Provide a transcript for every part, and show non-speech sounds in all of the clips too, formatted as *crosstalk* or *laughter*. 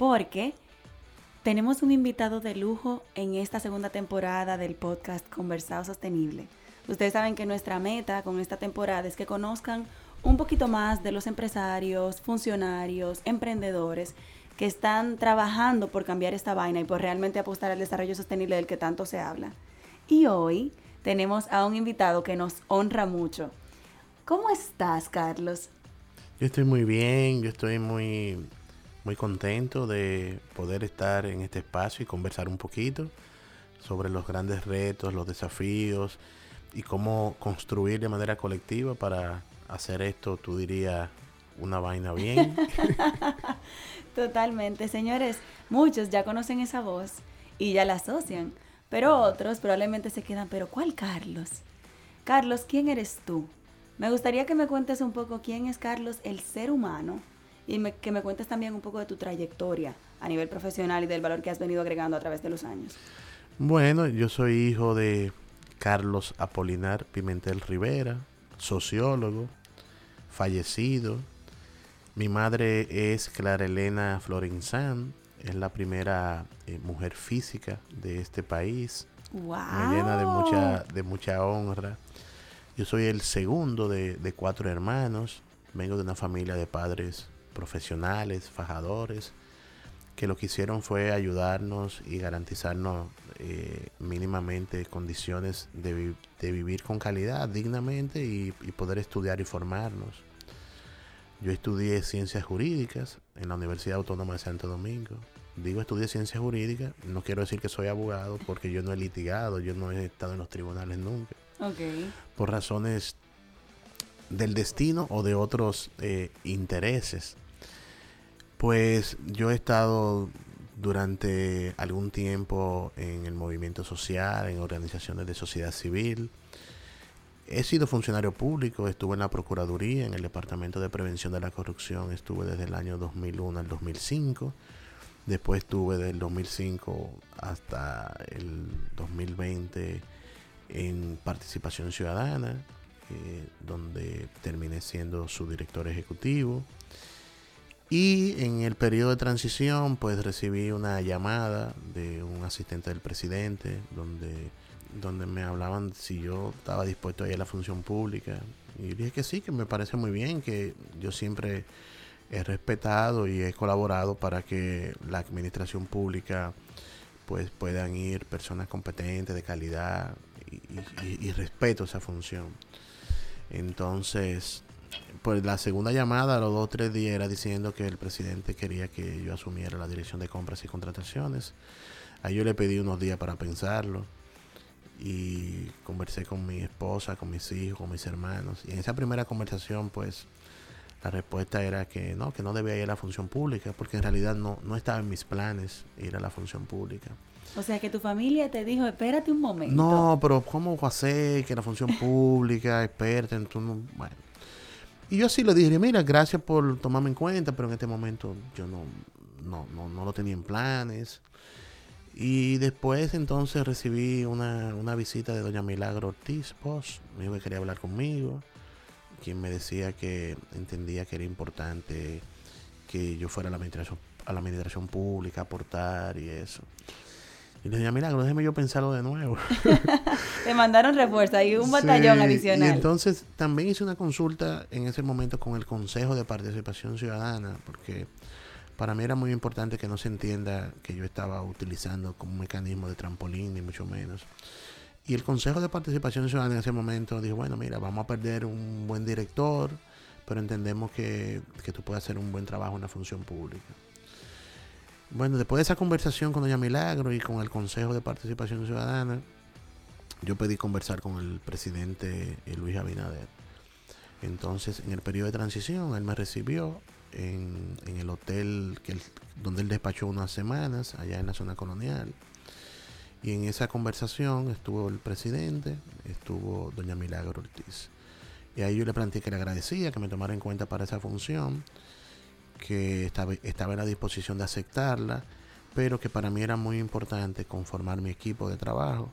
porque tenemos un invitado de lujo en esta segunda temporada del podcast Conversado Sostenible. Ustedes saben que nuestra meta con esta temporada es que conozcan un poquito más de los empresarios, funcionarios, emprendedores que están trabajando por cambiar esta vaina y por realmente apostar al desarrollo sostenible del que tanto se habla. Y hoy tenemos a un invitado que nos honra mucho. ¿Cómo estás, Carlos? Yo estoy muy bien, yo estoy muy muy contento de poder estar en este espacio y conversar un poquito sobre los grandes retos, los desafíos y cómo construir de manera colectiva para hacer esto, tú dirías, una vaina bien. *laughs* Totalmente, señores, muchos ya conocen esa voz y ya la asocian, pero otros probablemente se quedan, pero ¿cuál Carlos? Carlos, ¿quién eres tú? Me gustaría que me cuentes un poco quién es Carlos, el ser humano, y que me cuentes también un poco de tu trayectoria a nivel profesional y del valor que has venido agregando a través de los años. Bueno, yo soy hijo de Carlos Apolinar Pimentel Rivera, sociólogo, fallecido. Mi madre es Clara Elena Florenzán, es la primera eh, mujer física de este país. Wow. Me llena de mucha, de mucha honra. Yo soy el segundo de, de cuatro hermanos. Vengo de una familia de padres profesionales, fajadores, que lo que hicieron fue ayudarnos y garantizarnos eh, mínimamente condiciones de, vivir con calidad, dignamente y, poder estudiar y formarnos. Yo estudié ciencias jurídicas en la Universidad Autónoma de Santo Domingo. Digo estudié ciencias jurídicas, no quiero decir que soy abogado porque yo no he litigado, yo no he estado en los tribunales nunca. Por razones del destino o de otros eh, intereses. Pues yo he estado durante algún tiempo en el movimiento social, en organizaciones de sociedad civil. He sido funcionario público, estuve en la Procuraduría, en el Departamento de Prevención de la Corrupción, estuve desde el año 2001 al 2005. Después estuve del 2005 hasta el 2020 en Participación Ciudadana, eh, donde terminé siendo su director ejecutivo. Y en el periodo de transición, pues recibí una llamada de un asistente del presidente, donde, donde me hablaban si yo estaba dispuesto a ir a la función pública. Y dije que sí, que me parece muy bien, que yo siempre he respetado y he colaborado para que la administración pública pues puedan ir personas competentes, de calidad y, y respeto esa función. Entonces, pues la segunda llamada a los dos o tres días era diciendo que el presidente quería que yo asumiera la dirección de compras y contrataciones. Ahí yo le pedí unos días para pensarlo y conversé con mi esposa, con mis hijos, con mis hermanos. Y en esa primera conversación, pues la respuesta era que no, que no debía ir a la función pública, porque en realidad no, no estaba en mis planes ir a la función pública. O sea, que tu familia te dijo, espérate un momento. No, pero ¿cómo va a ser que la función pública, *laughs* espérate, entonces, bueno. Y yo sí le dije, mira, gracias por tomarme en cuenta, pero en este momento yo no, no, no, no lo tenía en planes. Y después entonces recibí una, una visita de doña Milagro Ortiz me dijo que quería hablar conmigo, quien me decía que entendía que era importante que yo fuera a la administración, a la administración pública, aportar y eso. Y le dije, Milagro, déjeme yo pensarlo de nuevo. *laughs* Te mandaron refuerzo y un batallón adicional. Y entonces también hice una consulta en ese momento con el Consejo de Participación Ciudadana, porque para mí era muy importante que no se entienda que yo estaba utilizando como un mecanismo de trampolín, ni mucho menos. Y el Consejo de Participación Ciudadana en ese momento dijo, bueno, mira, vamos a perder un buen director, pero entendemos que, que tú puedes hacer un buen trabajo en la función pública. Bueno, después de esa conversación con Doña Milagro y con el Consejo de Participación Ciudadana, yo pedí conversar con el presidente eh, Luis Abinader. Entonces, en el periodo de transición, él me recibió en, el hotel donde él despachó unas semanas, allá en la zona colonial. Y en esa conversación estuvo el presidente, estuvo doña Milagro Ortiz. Y ahí yo le planteé que le agradecía que me tomara en cuenta para esa función que estaba, estaba en la disposición de aceptarla, pero que para mí era muy importante conformar mi equipo de trabajo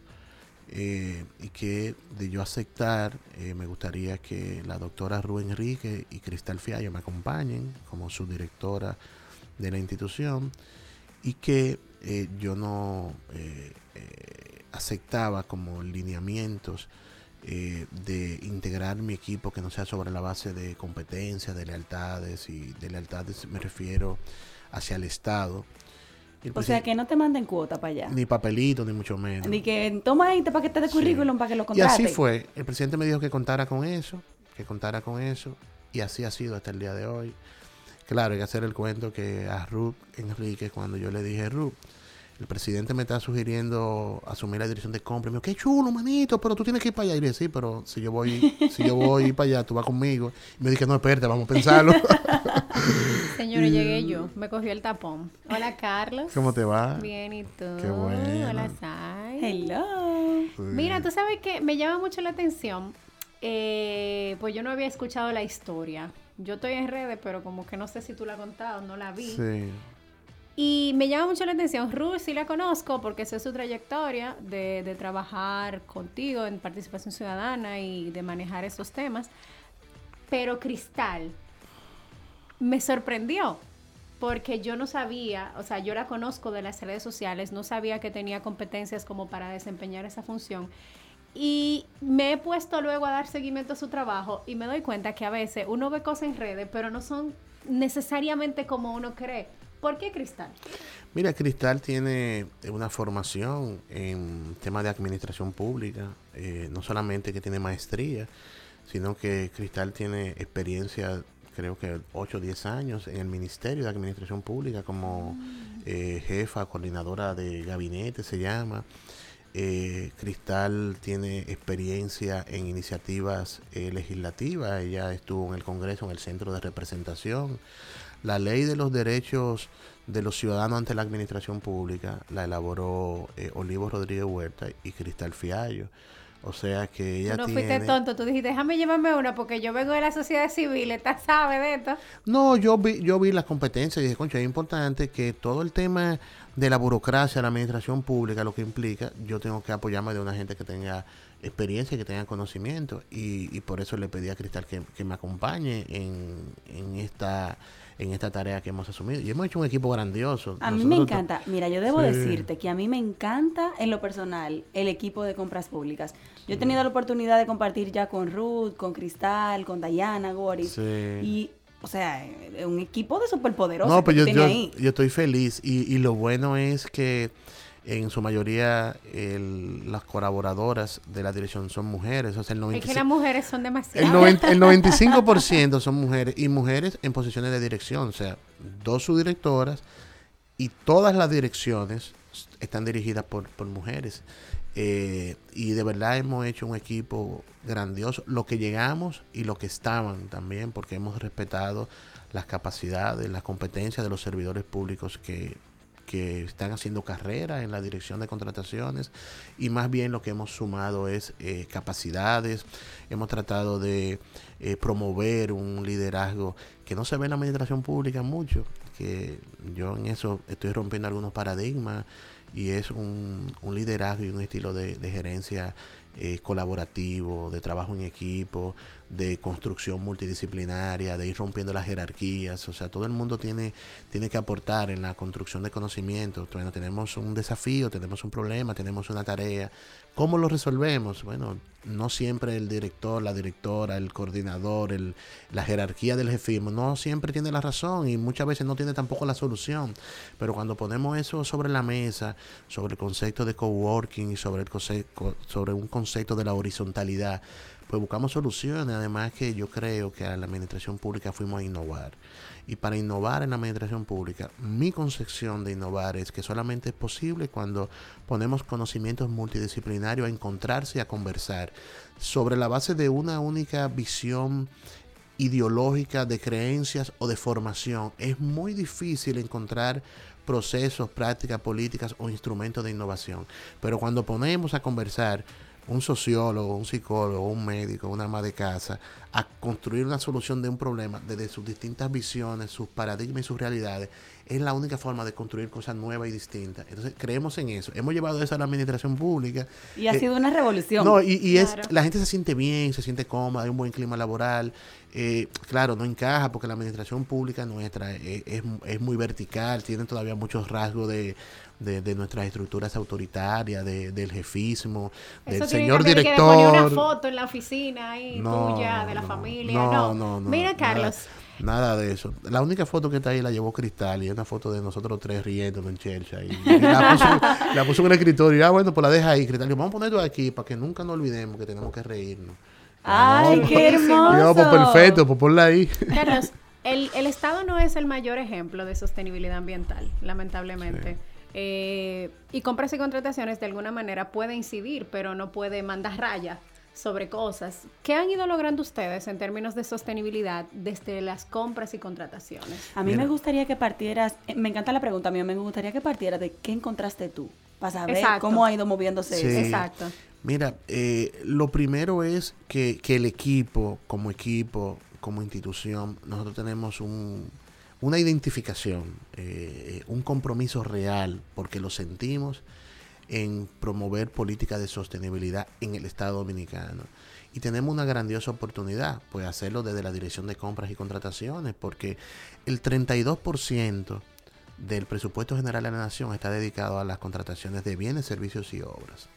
eh, y que de yo aceptar eh, me gustaría que la doctora Ru Enrique y Cristal Fiallo me acompañen como subdirectora de la institución y que eh, yo no aceptaba como lineamientos eh, de integrar mi equipo que no sea sobre la base de competencias, de lealtades, y de lealtades me refiero hacia el Estado. o sea, que no te manden cuota para allá. Ni papelito, ni mucho menos. Ni que toma este paquete de currículum para que lo contrate. Y así fue. El presidente me dijo que contara con eso, que contara con eso. Y así ha sido hasta el día de hoy. Claro, hay que hacer el cuento que a Ruth Enrique, cuando yo le dije, Ruth, el presidente me está sugiriendo asumir la dirección de compra. Y me dijo, qué chulo, manito, pero tú tienes que ir para allá. Y le dije, sí, pero si yo voy, si yo voy *laughs* para allá, tú vas conmigo. Y me dije, no, espérate, vamos a pensarlo. *laughs* Señores, llegué yo. *laughs* Me cogió el tapón. Hola, Carlos. ¿Cómo te va? Bien, ¿y tú? Qué bueno. Hola, Sai. Hello. Mira, tú sabes que me llama mucho la atención. Eh, pues yo no había escuchado la historia. Yo estoy en redes, pero como que no sé si tú la has contado, no la vi. Sí. Y me llama mucho la atención, Ruth sí la conozco porque sé su trayectoria de, de, trabajar contigo en participación ciudadana y de manejar esos temas. Pero Cristal me sorprendió porque yo no sabía, o sea, yo la conozco de las redes sociales, no sabía que tenía competencias como para desempeñar esa función. Y me he puesto luego a dar seguimiento a su trabajo y me doy cuenta que a veces uno ve cosas en redes, pero no son necesariamente como uno cree. ¿Por qué Cristal? Mira, Cristal tiene una formación en temas de administración pública, eh, no solamente que tiene maestría, sino que Cristal tiene experiencia, creo que 8 o 10 años en el Ministerio de Administración Pública como mm. eh, jefa, coordinadora de gabinete, se llama. Eh, Cristal tiene experiencia en iniciativas legislativas, ella estuvo en el Congreso, en el Centro de Representación, la ley de los derechos de los ciudadanos ante la administración pública la elaboró eh, Olivo Rodríguez Huerta y Cristal Fiallo. O sea que ella no fuiste tonto, tú dijiste, déjame llevarme una porque yo vengo de la sociedad civil, ¿estás sabe de esto? No, yo vi, yo vi las competencias y dije, concha, es importante que todo el tema de la burocracia, la administración pública, lo que implica, yo tengo que apoyarme de una gente que tenga experiencia, que tenga conocimiento y, y por eso le pedí a Cristal que, que me acompañe en, en esta en esta tarea que hemos asumido. Y hemos hecho un equipo grandioso. A mí me encanta. Mira, yo debo decirte que a mí me encanta en lo personal el equipo de compras públicas. Yo he tenido la oportunidad de compartir ya con Ruth, con Cristal, con Diana, Goris. Y o sea, un equipo de superpoderosos. No, pues yo, yo, yo, estoy feliz y, y, lo bueno es que en su mayoría las colaboradoras de la dirección son mujeres. O sea, el es que las mujeres son demasiado. El, el 95% son mujeres y mujeres en posiciones de dirección. O sea, dos subdirectoras y todas las direcciones están dirigidas por, por mujeres. Eh, y de verdad hemos hecho un equipo grandioso. Lo que llegamos y lo que estaban también, porque hemos respetado las capacidades, las competencias de los servidores públicos que que están haciendo carrera en la dirección de contrataciones y más bien lo que hemos sumado es eh, capacidades, hemos tratado de eh, promover un liderazgo que no se ve en la administración pública mucho, que yo en eso estoy rompiendo algunos paradigmas y es un, liderazgo y un estilo de gerencia eh, colaborativo, de trabajo en equipo, de construcción multidisciplinaria, de ir rompiendo las jerarquías. O sea, todo el mundo tiene, tiene que aportar en la construcción de conocimientos. Bueno, tenemos un desafío, tenemos un problema, tenemos una tarea. ¿Cómo lo resolvemos? Bueno, no siempre el director, la directora, el coordinador, el, la jerarquía del jefismo, no siempre tiene la razón y muchas veces no tiene tampoco la solución. Pero cuando ponemos eso sobre la mesa, sobre el concepto de coworking y sobre, el sobre un concepto de la horizontalidad, pues buscamos soluciones. Además que yo creo que a la administración pública fuimos a innovar. Y para innovar en la administración pública, mi concepción de innovar es que solamente es posible cuando ponemos conocimientos multidisciplinarios a encontrarse y a conversar sobre la base de una única visión ideológica de creencias o de formación. Es muy difícil encontrar procesos, prácticas políticas o instrumentos de innovación. Pero cuando ponemos a conversar un sociólogo, un psicólogo, un médico, una ama de casa, a construir una solución de un problema desde sus distintas visiones, sus paradigmas y sus realidades, es la única forma de construir cosas nuevas y distintas. Entonces, creemos en eso. Hemos llevado eso a la administración pública. Y ha eh, sido una revolución. No, y, es, la gente se siente bien, se siente cómoda, hay un buen clima laboral. Eh, claro, no encaja porque la administración pública nuestra es, es, muy vertical, tiene todavía muchos rasgos de, de, nuestras estructuras autoritarias, de, del jefismo, del señor director. Que poner una foto en la oficina ahí tuya, de la familia. No, no, no. Mira, Carlos. Nada de eso. La única foto que está ahí la llevó Cristal y es una foto de nosotros tres riendo en Chelsea. Y, la, puso, la, puso, en el escritorio y ah, bueno, pues la deja ahí, Cristal. Y vamos a ponerlo aquí para que nunca nos olvidemos que tenemos que reírnos. ¡Ay, qué hermoso! pues perfecto, pues ponla ahí. Carlos, el, el, Estado no es el mayor ejemplo de sostenibilidad ambiental, lamentablemente. Eh, y compras y contrataciones de alguna manera puede incidir, pero no puede mandar raya sobre cosas. ¿Qué han ido logrando ustedes en términos de sostenibilidad desde las compras y contrataciones? A mí me gustaría que partieras, eh, me encanta la pregunta, a mí me gustaría que partieras de qué encontraste tú, para saber cómo ha ido moviéndose eso. Exacto. Mira, eh, lo primero es que, que el equipo, como equipo, como institución, nosotros tenemos un, una identificación, eh, un compromiso real, porque lo sentimos en promover políticas de sostenibilidad en el Estado Dominicano. Y tenemos una grandiosa oportunidad, pues hacerlo desde la Dirección de Compras y Contrataciones, porque el 32% del presupuesto general de la Nación está dedicado a las contrataciones de bienes, servicios y obras.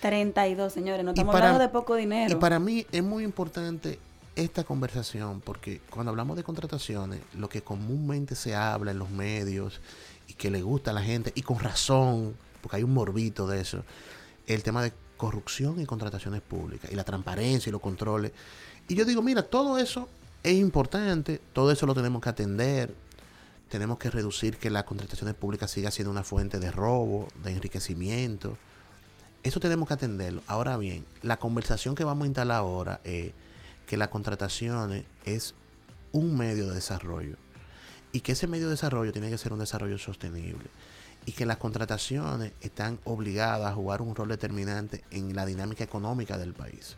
32, señores, no estamos hablando de poco dinero. Y para mí es muy importante esta conversación, porque cuando hablamos de contrataciones, lo que comúnmente se habla en los medios y que le gusta a la gente, y con razón, porque hay un morbito de eso, el tema de corrupción y contrataciones públicas, y la transparencia y los controles. Y yo digo, mira, todo eso es importante, todo eso lo tenemos que atender, tenemos que reducir que las contrataciones públicas siga siendo una fuente de robo, de enriquecimiento. Eso tenemos que atenderlo. Ahora bien, la conversación que vamos a instalar ahora es que la contratación es un medio de desarrollo y que ese medio de desarrollo tiene que ser un desarrollo sostenible y que las contrataciones están obligadas a jugar un rol determinante en la dinámica económica del país.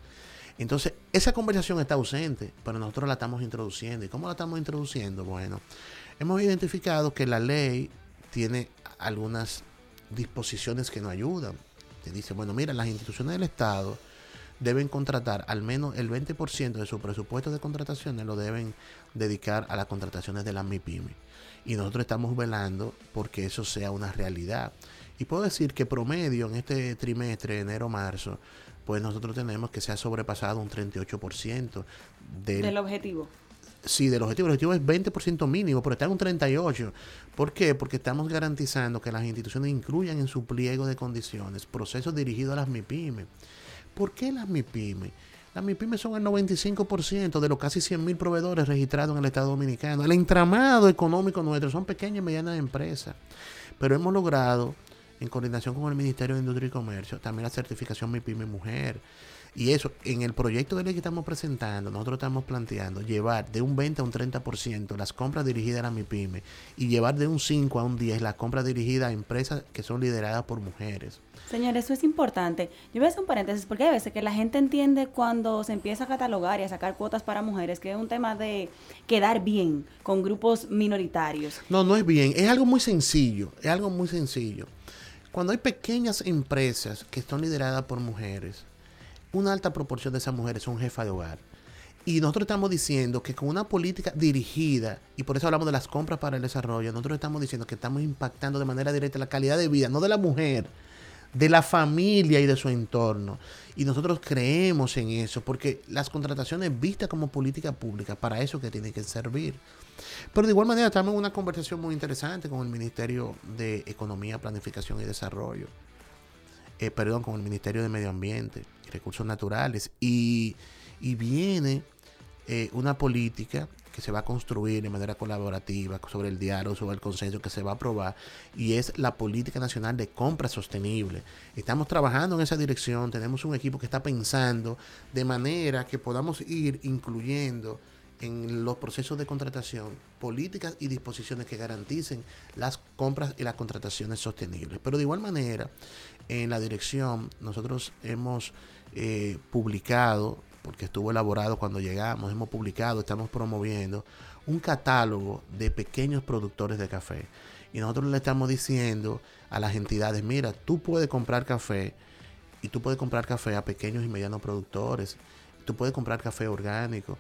Entonces, esa conversación está ausente, pero nosotros la estamos introduciendo. ¿Y cómo la estamos introduciendo? Bueno, hemos identificado que la ley tiene algunas disposiciones que nos ayudan. Te dice, bueno, mira, las instituciones del Estado deben contratar al menos el 20% de su presupuesto de contrataciones lo deben dedicar a las contrataciones de las MIPIMI. Y nosotros estamos velando porque eso sea una realidad. Y puedo decir que promedio en este trimestre, enero-marzo, pues nosotros tenemos que se ha sobrepasado un 38% del, del objetivo. Sí, del objetivo. El objetivo es 20% mínimo, pero está en un 38%. ¿Por qué? Porque estamos garantizando que las instituciones incluyan en su pliego de condiciones procesos dirigidos a las MIPIMES ¿Por qué las MIPIMES? Las MIPIMES son el 95% de los casi 100.000 proveedores registrados en el Estado Dominicano. El entramado económico nuestro son pequeñas y medianas empresas. Pero hemos logrado, en coordinación con el Ministerio de Industria y Comercio, también la certificación MIPIME Mujer. Y eso, en el proyecto de ley que estamos presentando, nosotros estamos planteando llevar de un 20 a un 30% las compras dirigidas a la MIPYME y llevar de un 5 a un 10 las compras dirigidas a empresas que son lideradas por mujeres. Señor, eso es importante. Yo voy a hacer un paréntesis porque hay veces que la gente entiende cuando se empieza a catalogar y a sacar cuotas para mujeres que es un tema de quedar bien con grupos minoritarios. No, no es bien. Es algo muy sencillo. Es algo muy sencillo. Cuando hay pequeñas empresas que están lideradas por mujeres, una alta proporción de esas mujeres son jefas de hogar. Y nosotros estamos diciendo que con una política dirigida, y por eso hablamos de las compras para el desarrollo, nosotros estamos diciendo que estamos impactando de manera directa la calidad de vida, no de la mujer, de la familia y de su entorno. Y nosotros creemos en eso, porque las contrataciones vistas como política pública, para eso que tienen que servir. Pero de igual manera estamos en una conversación muy interesante con el Ministerio de Economía, Planificación y Desarrollo. Eh, perdón, con el Ministerio de Medio Ambiente y Recursos Naturales. Y, y viene eh, una política que se va a construir de manera colaborativa sobre el diálogo, sobre el consenso que se va a aprobar, y es la política nacional de compra sostenible. Estamos trabajando en esa dirección, tenemos un equipo que está pensando de manera que podamos ir incluyendo en los procesos de contratación políticas y disposiciones que garanticen las compras y las contrataciones sostenibles. Pero de igual manera, en la dirección nosotros hemos eh, publicado, porque estuvo elaborado cuando llegamos, hemos publicado, estamos promoviendo un catálogo de pequeños productores de café. Y nosotros le estamos diciendo a las entidades, mira, tú puedes comprar café y tú puedes comprar café a pequeños y medianos productores, tú puedes comprar café orgánico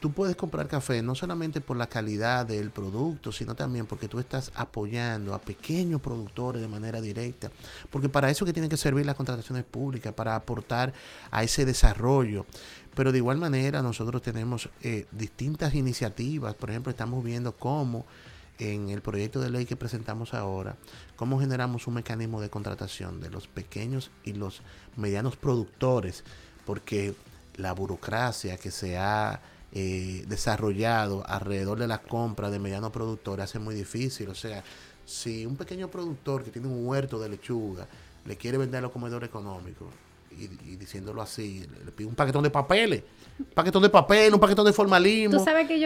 tú puedes comprar café no solamente por la calidad del producto, sino también porque tú estás apoyando a pequeños productores de manera directa. Porque para eso que tienen que servir las contrataciones públicas, para aportar a ese desarrollo. Pero de igual manera nosotros tenemos eh, distintas iniciativas. Por ejemplo, estamos viendo cómo en el proyecto de ley que presentamos ahora, cómo generamos un mecanismo de contratación de los pequeños y los medianos productores. Porque la burocracia que se ha eh, desarrollado alrededor de la compra de medianos productores hace muy difícil. O sea, si un pequeño productor que tiene un huerto de lechuga le quiere vender a los comedores económicos, y, diciéndolo así, le, pide un paquetón de papeles, un paquetón de papel, un paquetón de formalismo.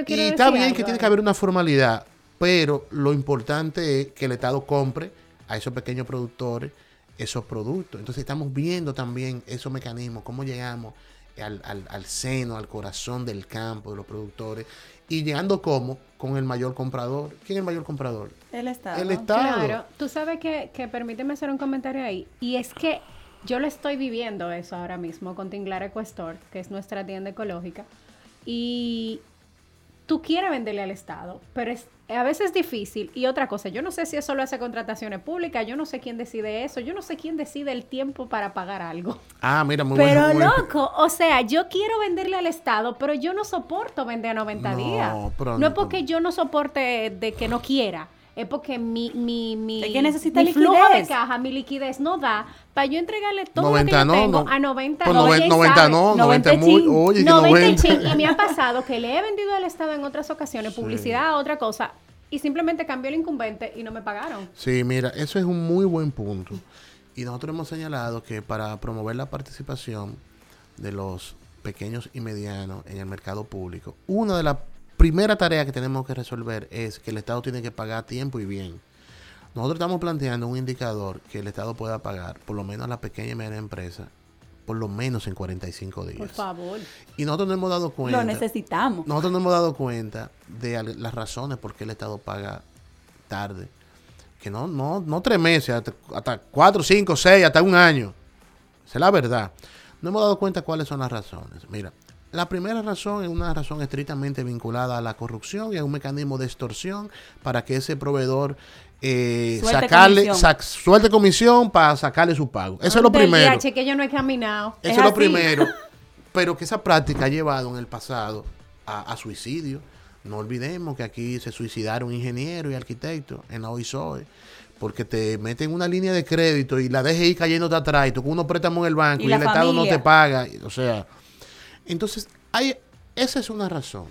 y está bien que tiene que haber una formalidad, pero lo importante es que el Estado compre a esos pequeños productores esos productos. Entonces estamos viendo también esos mecanismos, cómo llegamos al, al, seno, al corazón del campo, de los productores, y llegando como con el mayor comprador. ¿Quién es el mayor comprador? El Estado. El Estado. Claro, tú sabes que, que permíteme hacer un comentario ahí, y es que yo lo estoy viviendo eso ahora mismo con Tinglar Ecuestor, que es nuestra tienda ecológica, y tú quieres venderle al Estado, pero es a veces es difícil. Y otra cosa, yo no sé si eso lo hace contrataciones públicas, yo no sé quién decide eso, yo no sé quién decide el tiempo para pagar algo. Ah, mira, muy Pero loco, o sea, yo quiero venderle al Estado, pero yo no soporto vender a 90 días. No es porque yo no soporte de que no quiera es porque mi, mi, mi, necesita mi flujo de caja, mi liquidez no da para yo entregarle todo lo que yo tengo a 90 pues no. 90 no, 90 muy, oye, 90, Y me ha pasado que le he vendido al Estado en otras ocasiones publicidad, otra cosa, y simplemente cambió el incumbente y no me pagaron. Sí, mira, eso es un muy buen punto. Y nosotros hemos señalado que para promover la participación de los pequeños y medianos en el mercado público, una de las primera tarea que tenemos que resolver es que el Estado tiene que pagar tiempo y bien. Nosotros estamos planteando un indicador que el Estado pueda pagar, por lo menos a la pequeña y media empresa, por lo menos en 45 días. Por favor. Y nosotros no hemos dado cuenta. Lo necesitamos. Nosotros no hemos dado cuenta de las razones por qué el Estado paga tarde. Que no, no, no tres meses, hasta, hasta cuatro, cinco, seis, hasta un año. Esa es la verdad. No hemos dado cuenta cuáles son las razones. Mira, la primera razón es una razón estrictamente vinculada a la corrupción y a un mecanismo de extorsión para que ese proveedor eh, suelte sacarle comisión. suelte comisión para sacarle su pago. Eso es lo primero. que yo no he caminado. Eso es, lo primero. *laughs* Pero que esa práctica ha llevado en el pasado a, suicidio. No olvidemos que aquí se suicidaron ingenieros y arquitectos en la OISOE porque te meten una línea de crédito y la dejes ir cayéndote atrás y tú con unos préstamos en el banco y, y el Estado no te paga. O sea, entonces, hay, esa es una razón.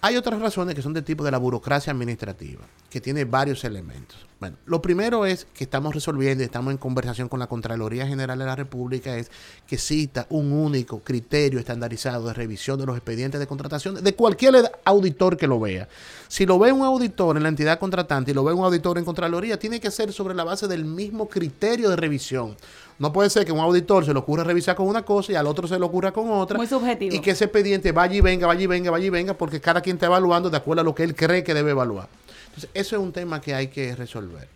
Hay otras razones que son de tipo de la burocracia administrativa, que tiene varios elementos. Bueno, lo primero es que estamos resolviendo y estamos en conversación con la Contraloría General de la República, es que cita un único criterio estandarizado de revisión de los expedientes de contratación de cualquier auditor que lo vea. Si lo ve un auditor en la entidad contratante y lo ve un auditor en Contraloría, tiene que ser sobre la base del mismo criterio de revisión. No puede ser que un auditor se le ocurra revisar con una cosa y al otro se le ocurra con otra. Muy subjetivo. Y que ese expediente vaya y venga, vaya y venga, vaya y venga, porque cada quien está evaluando de acuerdo a lo que él cree que debe evaluar. Entonces, eso es un tema que hay que resolver.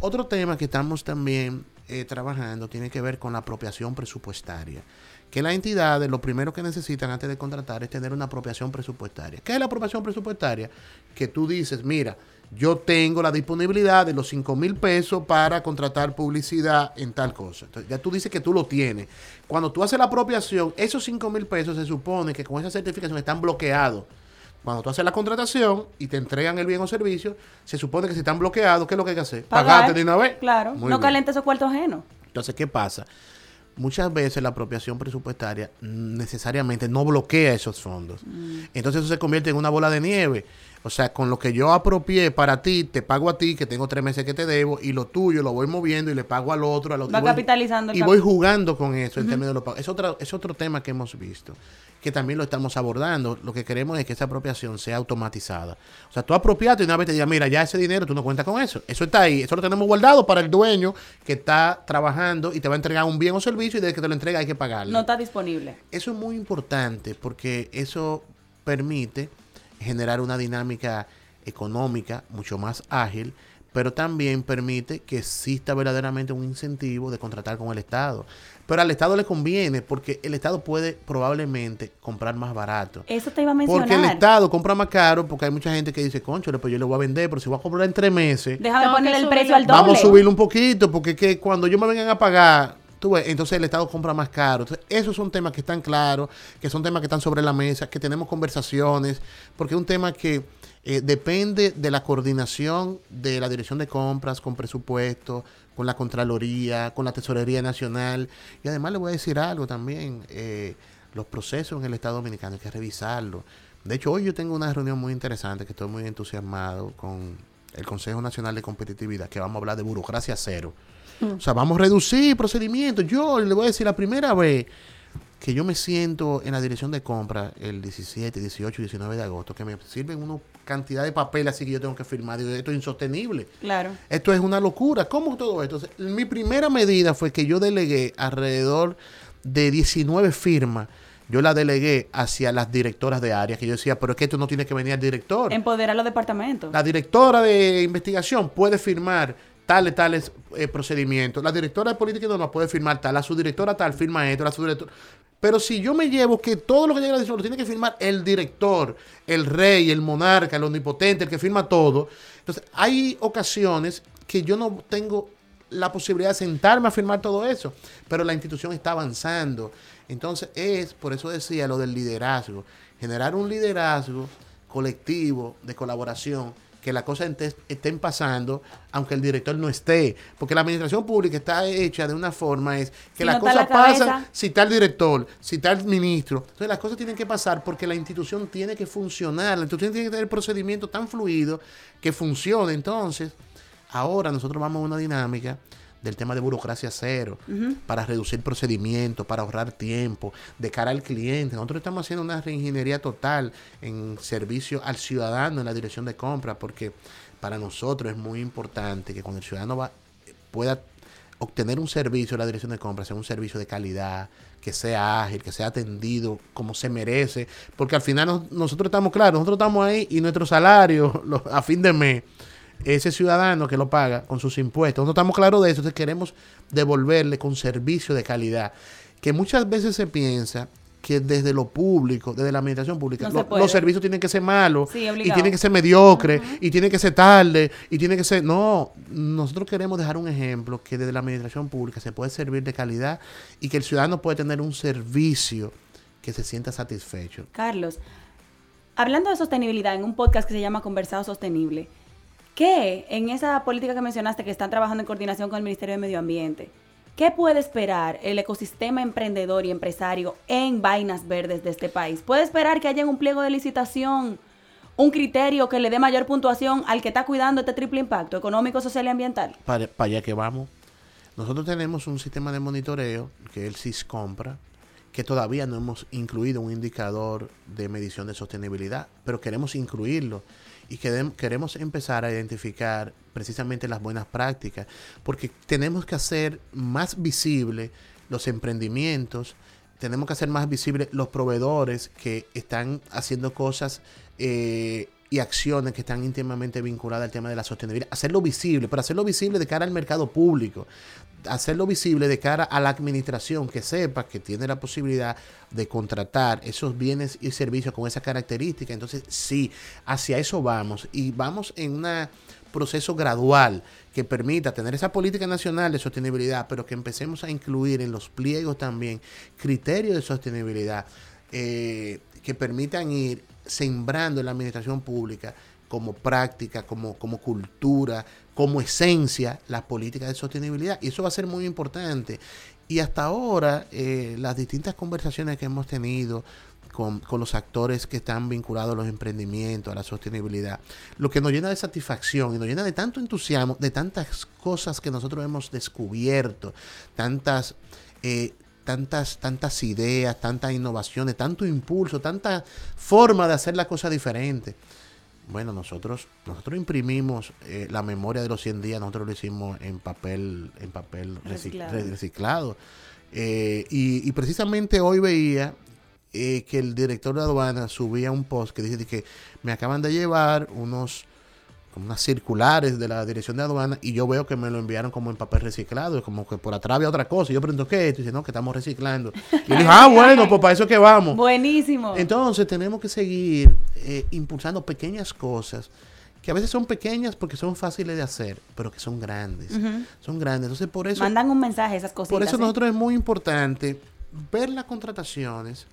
Otro tema que estamos también eh, trabajando tiene que ver con la apropiación presupuestaria. Que las entidades lo primero que necesitan antes de contratar es tener una apropiación presupuestaria. ¿Qué es la apropiación presupuestaria? Que tú dices, mira, yo tengo la disponibilidad de los 5 mil pesos para contratar publicidad en tal cosa. Ya tú dices que tú lo tienes. Cuando tú haces la apropiación, esos 5 mil pesos se supone que con esa certificación están bloqueados. Cuando tú haces la contratación y te entregan el bien o servicio, se supone que si están bloqueados, ¿qué es lo que hay que hacer? Pagar. Pagarte de una vez. Claro, Muy no bien. caliente esos cuartos ajenos. Entonces, ¿qué pasa? Muchas veces la apropiación presupuestaria mm, necesariamente no bloquea esos fondos. Entonces eso se convierte en una bola de nieve. O sea, con lo que yo apropié para ti, te pago a ti, que tengo tres meses que te debo, y lo tuyo lo voy moviendo y le pago al otro, al otro. Va voy- capitalizando el Y voy jugando con eso en términos de los pagos. Es, otra, es otro tema que hemos visto, que también lo estamos abordando. Lo que queremos es que esa apropiación sea automatizada. O sea, tú apropiaste y una vez te digas, mira, ya ese dinero tú no cuentas con eso. Eso está ahí. Eso lo tenemos guardado para el dueño que está trabajando y te va a entregar un bien o servicio y desde que te lo entrega hay que pagarlo. No está disponible. Eso es muy importante porque eso permite generar una dinámica económica mucho más ágil, pero también permite que exista verdaderamente un incentivo de contratar con el Estado. Pero al Estado le conviene porque el Estado puede probablemente comprar más barato. Eso te iba a mencionar. Porque el Estado compra más caro porque hay mucha gente que dice, concho, pues yo le voy a vender, pero si voy a comprar en tres meses, Déjame Tengo que poner el precio al doble. Vamos a subirlo un poquito, porque es que cuando yo me vengan a pagar, tú ves, entonces el Estado compra más caro. Entonces, esos son temas que están claros, que son temas que están sobre la mesa, que tenemos conversaciones, porque es un tema que eh, depende de la coordinación de la Dirección de Compras con presupuesto, con la Contraloría, con la Tesorería Nacional. Y además le voy a decir algo también, eh, los procesos en el Estado Dominicano hay que revisarlos. De hecho, hoy yo tengo una reunión muy interesante que estoy muy entusiasmado con el Consejo Nacional de Competitividad, que vamos a hablar de burocracia cero. O sea, vamos a reducir procedimientos. Yo le voy a decir la primera vez que yo me siento en la dirección de compra el 17, 18 y 19 de agosto, que me sirven una cantidad de papel así que yo tengo que firmar. Digo, esto es insostenible. Claro. Esto es una locura. ¿Cómo todo esto? Entonces, mi primera medida fue que yo delegué alrededor de 19 firmas. Yo la delegué hacia las directoras de área, que yo decía, pero es que esto no tiene que venir al director. Empoderar los departamentos. La directora de investigación puede firmar tales, tales eh, procedimientos. La directora de política y normas puede firmar tal. La subdirectora tal firma esto. La subdirectora... Pero si yo me llevo que todo lo que llega a la dirección lo tiene que firmar el director, el rey, el monarca, el omnipotente, el que firma todo. Entonces, hay ocasiones que yo no tengo la posibilidad de sentarme a firmar todo eso, pero la institución está avanzando. Entonces, es, por eso decía lo del liderazgo, generar un liderazgo colectivo de colaboración, que las cosas estén pasando, aunque el director no esté. Porque la administración pública está hecha de una forma, es que Si las no cosas la pasan si está el director, si está el ministro. Entonces las cosas tienen que pasar porque la institución tiene que funcionar, la institución tiene que tener el procedimiento tan fluido que funcione. Entonces, ahora nosotros vamos a una dinámica del tema de burocracia cero, para reducir procedimientos, para ahorrar tiempo, de cara al cliente. Nosotros estamos haciendo una reingeniería total en servicio al ciudadano en la dirección de compra, porque para nosotros es muy importante que cuando el ciudadano va, pueda obtener un servicio en la dirección de compra, sea un servicio de calidad, que sea ágil, que sea atendido como se merece, porque al final nos- nosotros estamos claros, nosotros estamos ahí y nuestro salario *laughs* lo- a fin de mes, ese ciudadano que lo paga con sus impuestos, nosotros estamos claros de eso, entonces queremos devolverle con servicio de calidad, que muchas veces se piensa que desde lo público, desde la administración pública, No lo- los servicios tienen que ser malos Sí, y tienen que ser mediocres y tienen que ser tarde y tienen que ser... No, nosotros queremos dejar un ejemplo que desde la administración pública se puede servir de calidad y que el ciudadano puede tener un servicio que se sienta satisfecho. Carlos, hablando de sostenibilidad en un podcast que se llama Conversado Sostenible, ¿qué en esa política que mencionaste que están trabajando en coordinación con el Ministerio de Medio Ambiente? ¿Qué puede esperar el ecosistema emprendedor y empresario en vainas verdes de este país? ¿Puede esperar que haya un pliego de licitación un criterio que le dé mayor puntuación al que está cuidando este triple impacto económico, social y ambiental? Para, para allá que vamos. Nosotros tenemos un sistema de monitoreo, que el SISCompra, que todavía no hemos incluido un indicador de medición de sostenibilidad, pero queremos incluirlo y querem- queremos empezar a identificar precisamente las buenas prácticas, porque tenemos que hacer más visible los emprendimientos, tenemos que hacer más visible los proveedores que están haciendo cosas eh, y acciones que están íntimamente vinculadas al tema de la sostenibilidad. Hacerlo visible, pero hacerlo visible de cara al mercado público, hacerlo visible de cara a la administración, que sepa que tiene la posibilidad de contratar esos bienes y servicios con esa característica. Entonces, sí, hacia eso vamos y vamos en un proceso gradual que permita tener esa política nacional de sostenibilidad, pero que empecemos a incluir en los pliegos también criterios de sostenibilidad eh, que permitan ir sembrando en la administración pública como práctica, como, como cultura, como esencia las políticas de sostenibilidad. Y eso va a ser muy importante. Y hasta ahora, eh, las distintas conversaciones que hemos tenido con, con, los actores que están vinculados a los emprendimientos, a la sostenibilidad, lo que nos llena de satisfacción y nos llena de tanto entusiasmo, de tantas cosas que nosotros hemos descubierto, tantas... Eh, tantas, tantas ideas, tantas innovaciones, tanto impulso, tanta forma de hacer la cosa diferente. Bueno, nosotros, nosotros imprimimos eh, la memoria de los 100 días, nosotros lo hicimos en papel, en papel reciclado. Eh, y, precisamente hoy veía eh, que el director de aduana subía un post que dice que me acaban de llevar unos unas circulares de la dirección de aduana y yo veo que me lo enviaron como en papel reciclado, como que por atrás había otra cosa. Y yo pregunto, ¿qué? Y dice, no, que estamos reciclando. *laughs* Y yo dije, ah, bueno, pues para eso que vamos. Buenísimo. Entonces tenemos que seguir eh, impulsando pequeñas cosas que a veces son pequeñas porque son fáciles de hacer, pero que son grandes. Son grandes. Entonces por eso... Mandan un mensaje esas cosas. Por eso nosotros es muy importante ver las contrataciones,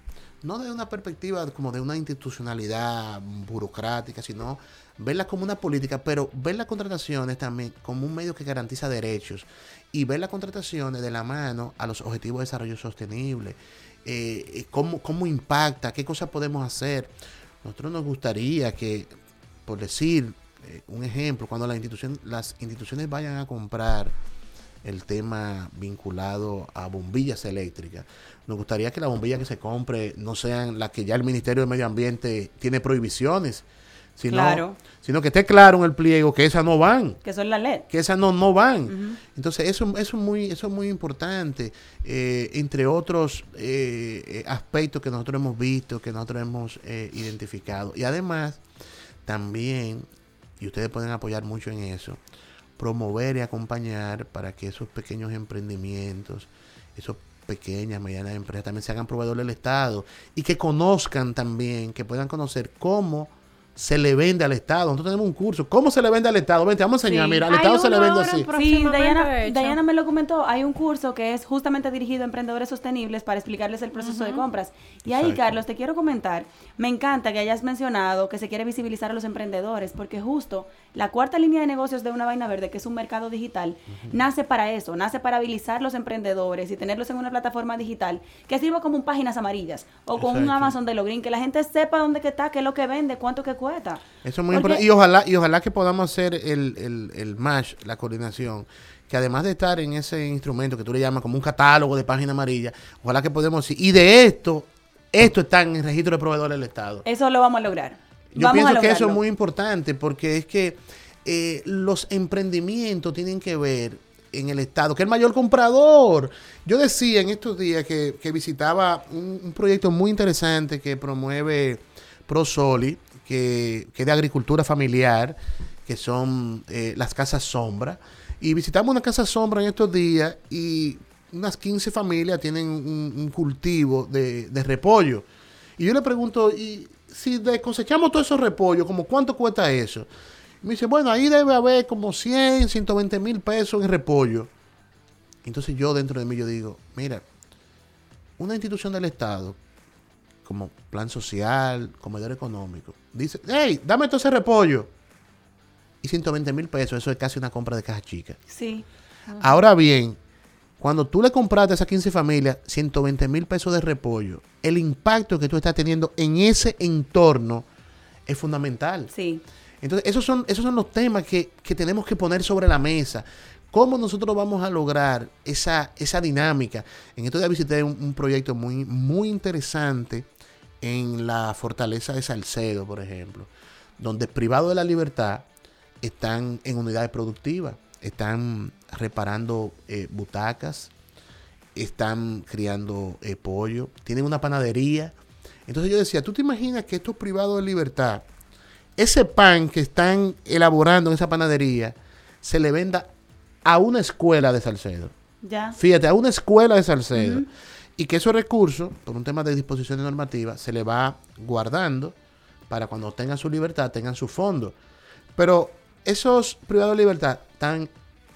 no de una perspectiva como de una institucionalidad burocrática, sino verla como una política, pero ver las contrataciones también como un medio que garantiza derechos y ver las contrataciones de la mano a los objetivos de desarrollo sostenible, eh, eh, cómo, cómo impacta, qué cosas podemos hacer. Nosotros nos gustaría que, por decir eh, un ejemplo, cuando la institución, las instituciones vayan a comprar el tema vinculado a bombillas eléctricas. Nos gustaría que las bombillas que se compre no sean las que ya el Ministerio de Medio Ambiente tiene prohibiciones, Sino, claro. sino que esté claro en el pliego que esas no van. Que son la LED. Que esas no, no van. Entonces, eso, eso, es muy, eso es muy importante. Eh, entre otros eh, eh, aspectos que nosotros hemos visto, que nosotros hemos identificado. Y además, también, y ustedes pueden apoyar mucho en eso, promover y acompañar para que esos pequeños emprendimientos, esos pequeñas, medianas empresas también se hagan proveedores del Estado y que conozcan también, que puedan conocer cómo se le vende al Estado. Nosotros tenemos un curso. ¿Cómo se le vende al Estado? Vente, vamos a enseñar. Mira, al Estado se le vende así. Sí, Diana, me lo comentó. Hay un curso que es justamente dirigido a emprendedores sostenibles para explicarles el proceso de compras. Y ahí, Carlos, te quiero comentar. Me encanta que hayas mencionado que se quiere visibilizar a los emprendedores, porque justo la cuarta línea de negocios de una vaina verde, que es un mercado digital, nace para eso, nace para habilitar los emprendedores y tenerlos en una plataforma digital que sirva como un páginas amarillas o con un Amazon de Login, que la gente sepa dónde que está, qué es lo que vende, cuánto que cuesta. Eso es muy importante. Y ojalá, y ojalá que podamos hacer el, el, el match, la coordinación que además de estar en ese instrumento que tú le llamas como un catálogo de página amarilla, ojalá que podemos y de esto, esto está en el registro de proveedores del Estado. Eso lo vamos a lograr. Yo pienso que eso es muy importante porque es que eh, los emprendimientos tienen que ver en el Estado, que es el mayor comprador. Yo decía en estos días que, visitaba un, proyecto muy interesante que promueve ProSoli, que, que de agricultura familiar, que son eh, las casas sombra. Y visitamos una casa sombra en estos días y unas 15 familias tienen un, cultivo de, de repollo. Y yo le pregunto, ¿y si cosechamos todos esos repollos, como cuánto cuesta eso? me dice, bueno, ahí debe haber como 100, 120 mil pesos en repollo. Entonces yo dentro de mí yo digo, mira, una institución del Estado, como plan social, comedor económico, dice, hey, dame todo ese repollo. Y 120 mil pesos, eso es casi una compra de caja chica. Sí. Ahora bien, cuando tú le compraste a esas 15 familias 120 mil pesos de repollo, el impacto que tú estás teniendo en ese entorno es fundamental. Sí. Entonces, esos son, esos son los temas que, tenemos que poner sobre la mesa. ¿Cómo nosotros vamos a lograr esa, esa dinámica? En estos días visité un, un, proyecto muy, muy interesante en la fortaleza de Salcedo, por ejemplo, donde privados de la libertad están en unidades productivas están reparando eh, butacas, están criando eh, pollo, tienen una panadería. Entonces yo decía, ¿tú te imaginas que estos privados de libertad, ese pan que están elaborando en esa panadería se le venda a una escuela de Salcedo. Ya. Fíjate, a una escuela de Salcedo. Y que esos recursos, por un tema de disposiciones normativas, se le va guardando para cuando tengan su libertad, tengan su fondo. Pero esos privados de libertad están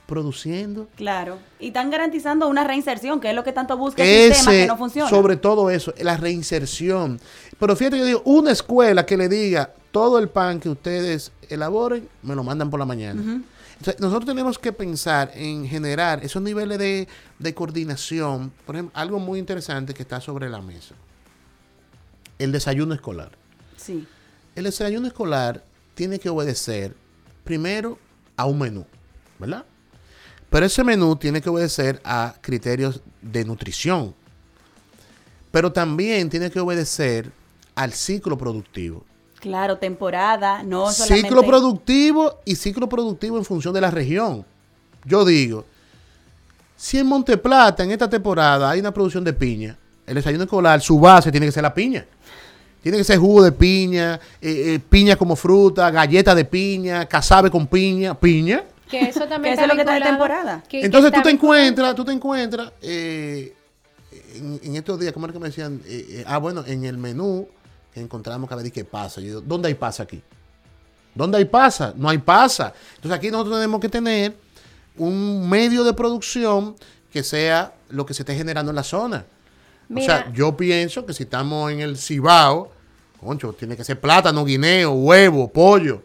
produciendo. Claro. Y están garantizando una reinserción, que es lo que tanto busca el sistema que Ese, no funciona. sobre todo eso, la reinserción. Pero fíjate, yo digo, una escuela que le diga todo el pan que ustedes elaboren, me lo mandan por la mañana. Entonces, nosotros tenemos que pensar en generar esos niveles de, de coordinación. Por ejemplo, algo muy interesante que está sobre la mesa. El desayuno escolar. Sí. El desayuno escolar tiene que obedecer primero a un menú, ¿verdad? Pero ese menú tiene que obedecer a criterios de nutrición. Pero también tiene que obedecer al ciclo productivo. Claro, temporada, no solamente... Ciclo productivo y ciclo productivo en función de la región. Yo digo, si en Monteplata en esta temporada hay una producción de piña, el desayuno escolar, su base tiene que ser la piña. Tiene que ser jugo de piña, eh, eh, piña como fruta, galleta de piña, casabe con piña, piña. Que eso también *laughs* Que eso es lo que está de temporada. que- que Entonces tú te encuentras, tú te encuentras eh, en, en estos días, ¿cómo era que me decían? Eh, eh, ah, bueno, en el menú encontramos cada vez que pasa. Yo digo, ¿dónde hay pasa aquí? ¿Dónde hay pasa? No hay pasa. Entonces aquí nosotros tenemos que tener un medio de producción que sea lo que se esté generando en la zona. o sea, yo pienso que si estamos en el Cibao, concho, tiene que ser plátano, guineo, huevo, pollo.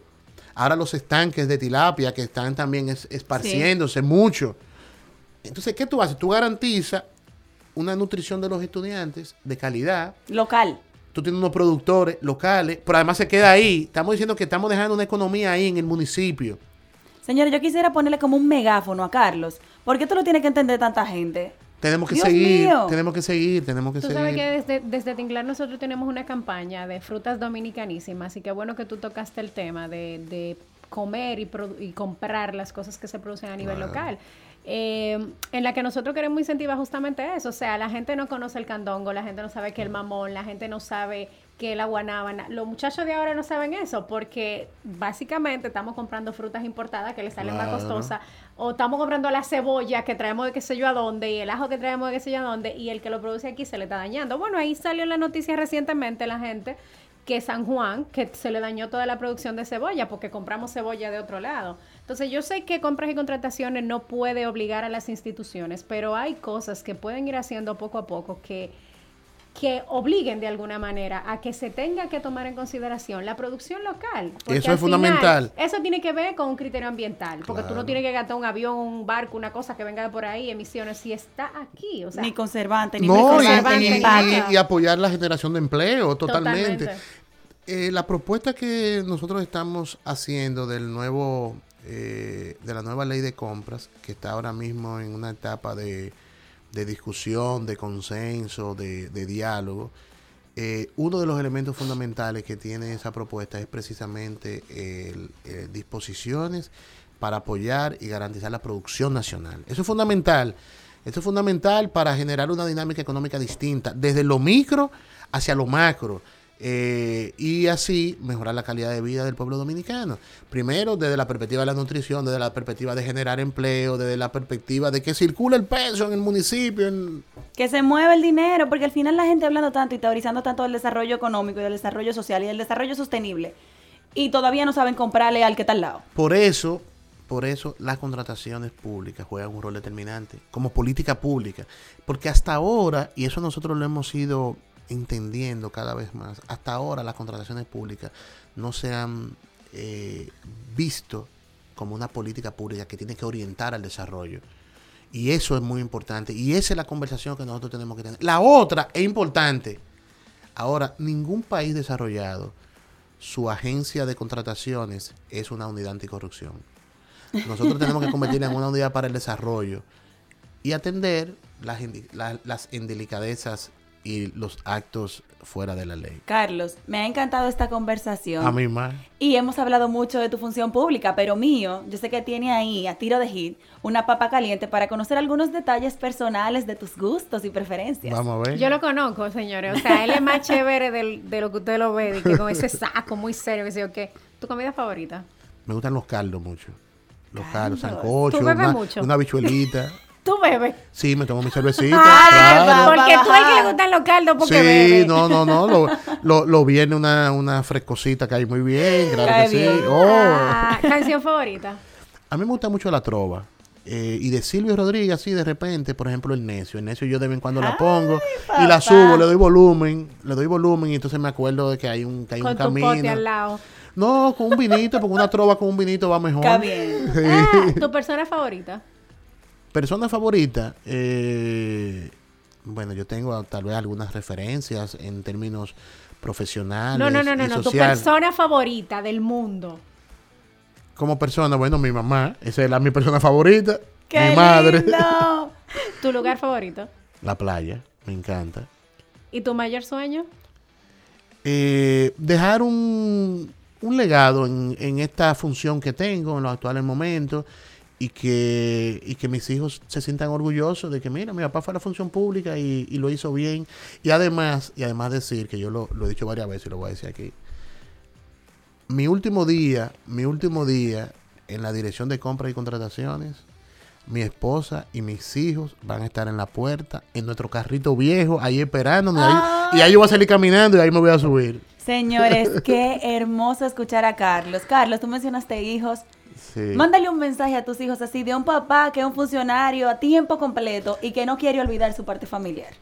Ahora los estanques de tilapia que están también es- esparciéndose mucho. Entonces, ¿qué tú haces? Tú garantizas una nutrición de los estudiantes de calidad. Local. Tú tienes unos productores locales, pero además se queda ahí. Estamos diciendo que estamos dejando una economía ahí en el municipio. Señores, yo quisiera ponerle como un megáfono a Carlos. ¿Por qué tú lo tienes que entender tanta gente? Tenemos que Dios seguir, mío. tenemos que seguir, tenemos que Tú seguir. sabes que desde, desde Tinglar nosotros tenemos una campaña de frutas dominicanísimas, así que bueno que tú tocaste el tema de, de comer y, produ- y comprar las cosas que se producen a nivel local. Eh, en la que nosotros queremos incentivar justamente eso, o sea, la gente no conoce el candongo, la gente no sabe que el mamón, la gente no sabe que la guanábana, los muchachos de ahora no saben eso porque básicamente estamos comprando frutas importadas que les salen más costosas o estamos comprando la cebolla que traemos de qué sé yo a dónde y el ajo que traemos de qué sé yo a dónde y el que lo produce aquí se le está dañando. Bueno, ahí salió la noticia recientemente la gente que San Juan, que se le dañó toda la producción de cebolla porque compramos cebolla de otro lado. Entonces yo sé que compras y contrataciones no puede obligar a las instituciones, pero hay cosas que pueden ir haciendo poco a poco que que obliguen de alguna manera a que se tenga que tomar en consideración la producción local. porque Eso es fundamental. eso tiene que ver con un criterio ambiental, porque tú Claro. no tienes que gastar un avión, un barco, una cosa que venga de por ahí, emisiones, si está aquí. O sea, ni conservante, ni No, y, conservante, y- ni y- apoyar la generación de empleo totalmente. Totalmente. Eh, la propuesta que nosotros estamos haciendo del nuevo, eh, de la nueva ley de compras, que está ahora mismo en una etapa de, de discusión, de consenso, de, diálogo, eh, uno de los elementos fundamentales que tiene esa propuesta es precisamente eh, disposiciones para apoyar y garantizar la producción nacional. Eso es fundamental. Esto es fundamental para generar una dinámica económica distinta, desde lo micro hacia lo macro. Eh, y así mejorar la calidad de vida del pueblo dominicano. Primero, desde la perspectiva de la nutrición, desde la perspectiva de generar empleo, desde la perspectiva de que circule el peso en el municipio, en, Que se mueva el dinero, porque al final la gente hablando tanto y teorizando tanto del desarrollo económico y del desarrollo social y del desarrollo sostenible. Y todavía no saben comprarle al que está al lado. Por eso, por eso las contrataciones públicas juegan un rol determinante como política pública, porque hasta ahora y eso nosotros lo hemos ido entendiendo cada vez más. Hasta ahora las contrataciones públicas no se han eh, visto como una política pública que tiene que orientar al desarrollo. Y eso es muy importante. Y esa es la conversación que nosotros tenemos que tener. La otra es importante. Ahora, ningún país desarrollado, su agencia de contrataciones es una unidad anticorrupción. Nosotros tenemos que convertirla en una unidad para el desarrollo y atender las, indi- la- las indelicadezas y los actos fuera de la ley. Carlos, me ha encantado esta conversación. A mí más. Y hemos hablado mucho de tu función pública, pero mío, yo sé que tiene ahí, a tiro de hit, una papa caliente para conocer algunos detalles personales de tus gustos y preferencias. Vamos a ver. Yo lo conozco, señores. O sea, él es más chévere del- de lo que usted lo ve, de que con ese saco muy serio, que sé yo qué. ¿Tu comida favorita? Me gustan los caldos mucho. Los caldos, sancocho, ¿Tú bebes una, mucho? una bichuelita. *laughs* ¿Tú bebes? Sí, me tomo mi cervecita. Ah, claro. porque tú gustan los caldos porque Sí, bebe. no, no, no. Lo, lo, lo viene una, una frescosita que hay muy bien, claro que sí. Oh. Ah, ¿Canción favorita? A mí me gusta mucho la trova. Eh, y de Silvio Rodríguez, así de repente, por ejemplo, el necio. El necio yo de vez en cuando la pongo y la subo, le doy volumen, le doy volumen y entonces me acuerdo de que hay un, que hay Con un tu pote al camino. lado. No, con un vinito, porque una trova con un vinito va mejor. Está bien. *laughs* Ah, ¿Tu persona favorita? Persona favorita, eh, bueno, yo tengo tal vez algunas referencias en términos profesionales No, no, no, no, no. Tu persona favorita del mundo. Como persona, bueno, mi mamá, esa es la, mi persona favorita, ¡Qué mi madre. lindo! *laughs* ¿Tu lugar favorito? La playa, me encanta. ¿Y tu mayor sueño? Eh, dejar un, un legado en, en esta función que tengo en los actuales momentos y que, y que mis hijos se sientan orgullosos de que, mira, mi papá fue a la función pública y, y lo hizo bien. Y además, y además decir, que yo lo, lo he dicho varias veces y lo voy a decir aquí, mi último día, mi último día en la dirección de compras y contrataciones, mi esposa y mis hijos van a estar en la puerta, en nuestro carrito viejo, ahí esperándonos. y ahí yo voy a salir caminando y ahí me voy a subir. Señores, qué hermoso escuchar a Carlos. Carlos, tú mencionaste hijos. Sí. Mándale un mensaje a tus hijos así de un papá que es un funcionario a tiempo completo y que no quiere olvidar su parte familiar.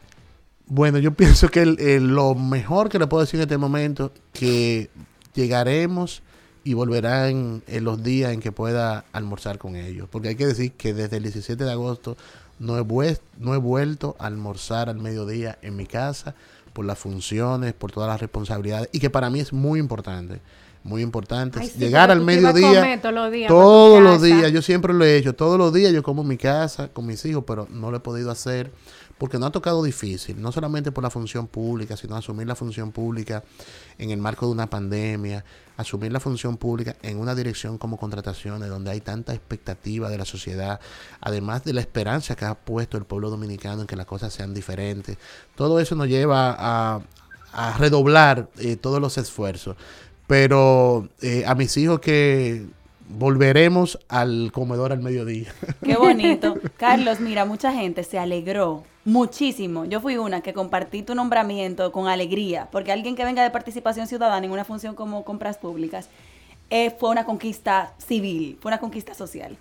Bueno, yo *laughs* pienso que el- el- lo mejor que le puedo decir en este momento, que llegaremos y volverán en los días en que pueda almorzar con ellos. Porque hay que decir que desde el 17 de agosto no he, no he vuelto a almorzar al mediodía en mi casa por las funciones, por todas las responsabilidades y que para mí es muy importante. Muy importante Ay, sí, llegar al mediodía todos los días todos los días, yo siempre lo he hecho, todos los días yo como en mi casa con mis hijos, pero no lo he podido hacer porque no ha tocado difícil, no solamente por la función pública, sino asumir la función pública en el marco de una pandemia, asumir la función pública en una dirección como contrataciones, donde hay tanta expectativa de la sociedad, además de la esperanza que ha puesto el pueblo dominicano en que las cosas sean diferentes. Todo eso nos lleva a, a redoblar eh, todos los esfuerzos. Pero eh, a mis hijos que volveremos al comedor al mediodía. *laughs* Qué bonito. *laughs* Carlos, mira, mucha gente se alegró muchísimo. Yo fui una que compartí tu nombramiento con alegría, porque alguien que venga de participación ciudadana en una función como compras públicas eh, fue una conquista civil, fue una conquista social.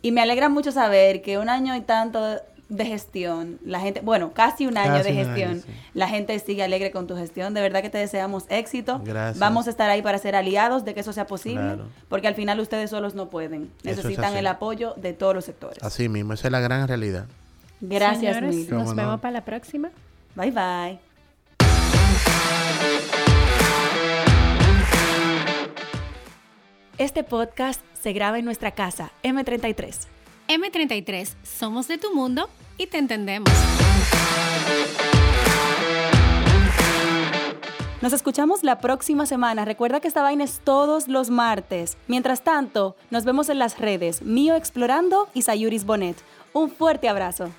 Y me alegra mucho saber que un año y tanto de gestión, la gente, bueno, casi un año Casi de año, gestión, sí. la gente sigue alegre con tu gestión. De verdad que te deseamos éxito. Gracias. Vamos a estar ahí para ser aliados de que eso sea posible, Claro. porque al final ustedes solos no pueden. Necesitan el apoyo de todos los sectores. Así mismo, esa es la gran realidad. Gracias, Señores, mil. Nos no. vemos para la próxima. Bye bye. Este podcast se graba en nuestra casa, M33. M33, somos de tu mundo y te entendemos. Nos escuchamos la próxima semana. Recuerda que esta vaina es todos los martes. Mientras tanto, nos vemos en las redes Mío Explorando y Sayuris Bonet. Un fuerte abrazo.